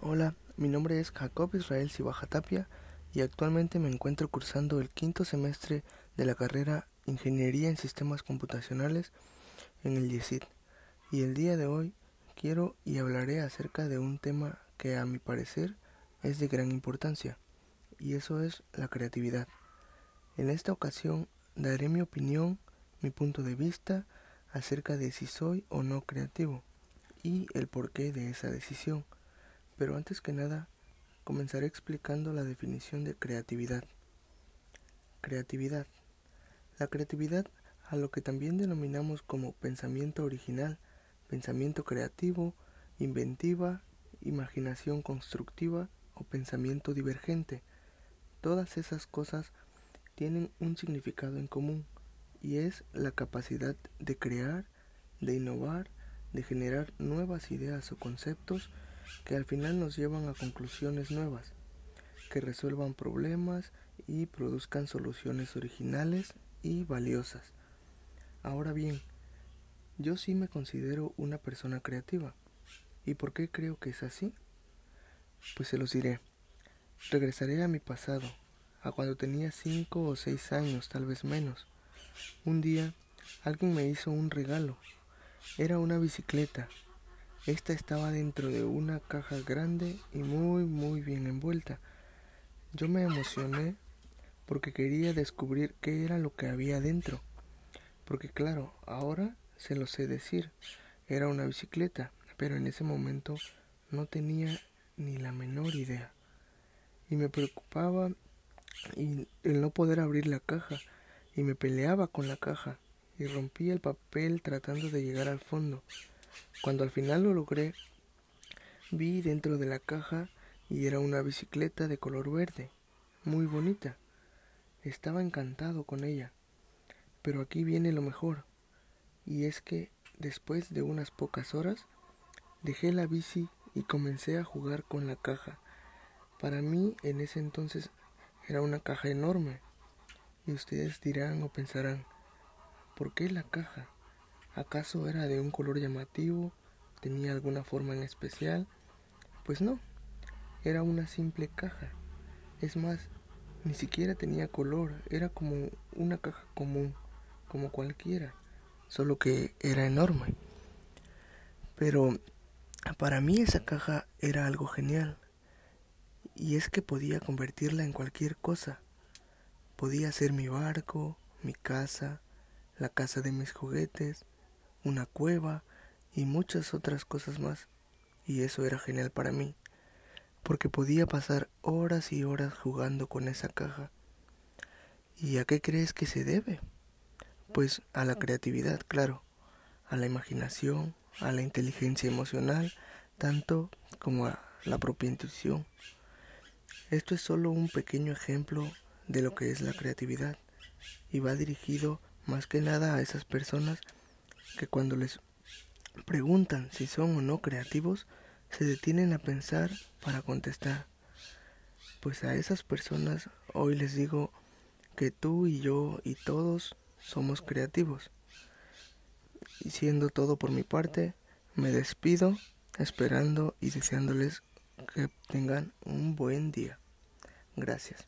Hola, mi nombre es Jacob Israel Tapia y actualmente me encuentro cursando el quinto semestre de la carrera Ingeniería en Sistemas Computacionales en el YESID. Y el día de hoy quiero y hablaré acerca de un tema que a mi parecer es de gran importancia, y eso es la creatividad. En esta ocasión daré mi opinión, mi punto de vista acerca de si soy o no creativo y el porqué de esa decisión. Pero antes que nada, comenzaré explicando la definición de creatividad. Creatividad. La creatividad, a lo que también denominamos como pensamiento original, pensamiento creativo, inventiva, imaginación constructiva o pensamiento divergente. Todas esas cosas tienen un significado en común y es la capacidad de crear, de innovar, de generar nuevas ideas o conceptos que al final nos llevan a conclusiones nuevas, que resuelvan problemas y produzcan soluciones originales y valiosas. Ahora bien, yo sí me considero una persona creativa. ¿Y por qué creo que es así? Pues se los diré. Regresaré a mi pasado, a cuando tenía cinco o seis años, tal vez menos. Un día alguien me hizo un regalo. Era una bicicleta esta estaba dentro de una caja grande y muy muy bien envuelta. Yo me emocioné porque quería descubrir qué era lo que había dentro. Porque claro, ahora se lo sé decir. Era una bicicleta, pero en ese momento no tenía ni la menor idea. Y me preocupaba el no poder abrir la caja y me peleaba con la caja y rompía el papel tratando de llegar al fondo. Cuando al final lo logré, vi dentro de la caja y era una bicicleta de color verde, muy bonita. Estaba encantado con ella. Pero aquí viene lo mejor, y es que después de unas pocas horas, dejé la bici y comencé a jugar con la caja. Para mí en ese entonces era una caja enorme. Y ustedes dirán o pensarán, ¿por qué la caja? ¿Acaso era de un color llamativo? ¿Tenía alguna forma en especial? Pues no, era una simple caja. Es más, ni siquiera tenía color, era como una caja común, como cualquiera, solo que era enorme. Pero para mí esa caja era algo genial, y es que podía convertirla en cualquier cosa. Podía ser mi barco, mi casa, la casa de mis juguetes, una cueva y muchas otras cosas más. Y eso era genial para mí, porque podía pasar horas y horas jugando con esa caja. ¿Y a qué crees que se debe? Pues a la creatividad, claro, a la imaginación, a la inteligencia emocional, tanto como a la propia intuición. Esto es solo un pequeño ejemplo de lo que es la creatividad y va dirigido más que nada a esas personas que cuando les preguntan si son o no creativos, se detienen a pensar para contestar. Pues a esas personas hoy les digo que tú y yo y todos somos creativos. Y siendo todo por mi parte, me despido esperando y deseándoles que tengan un buen día. Gracias.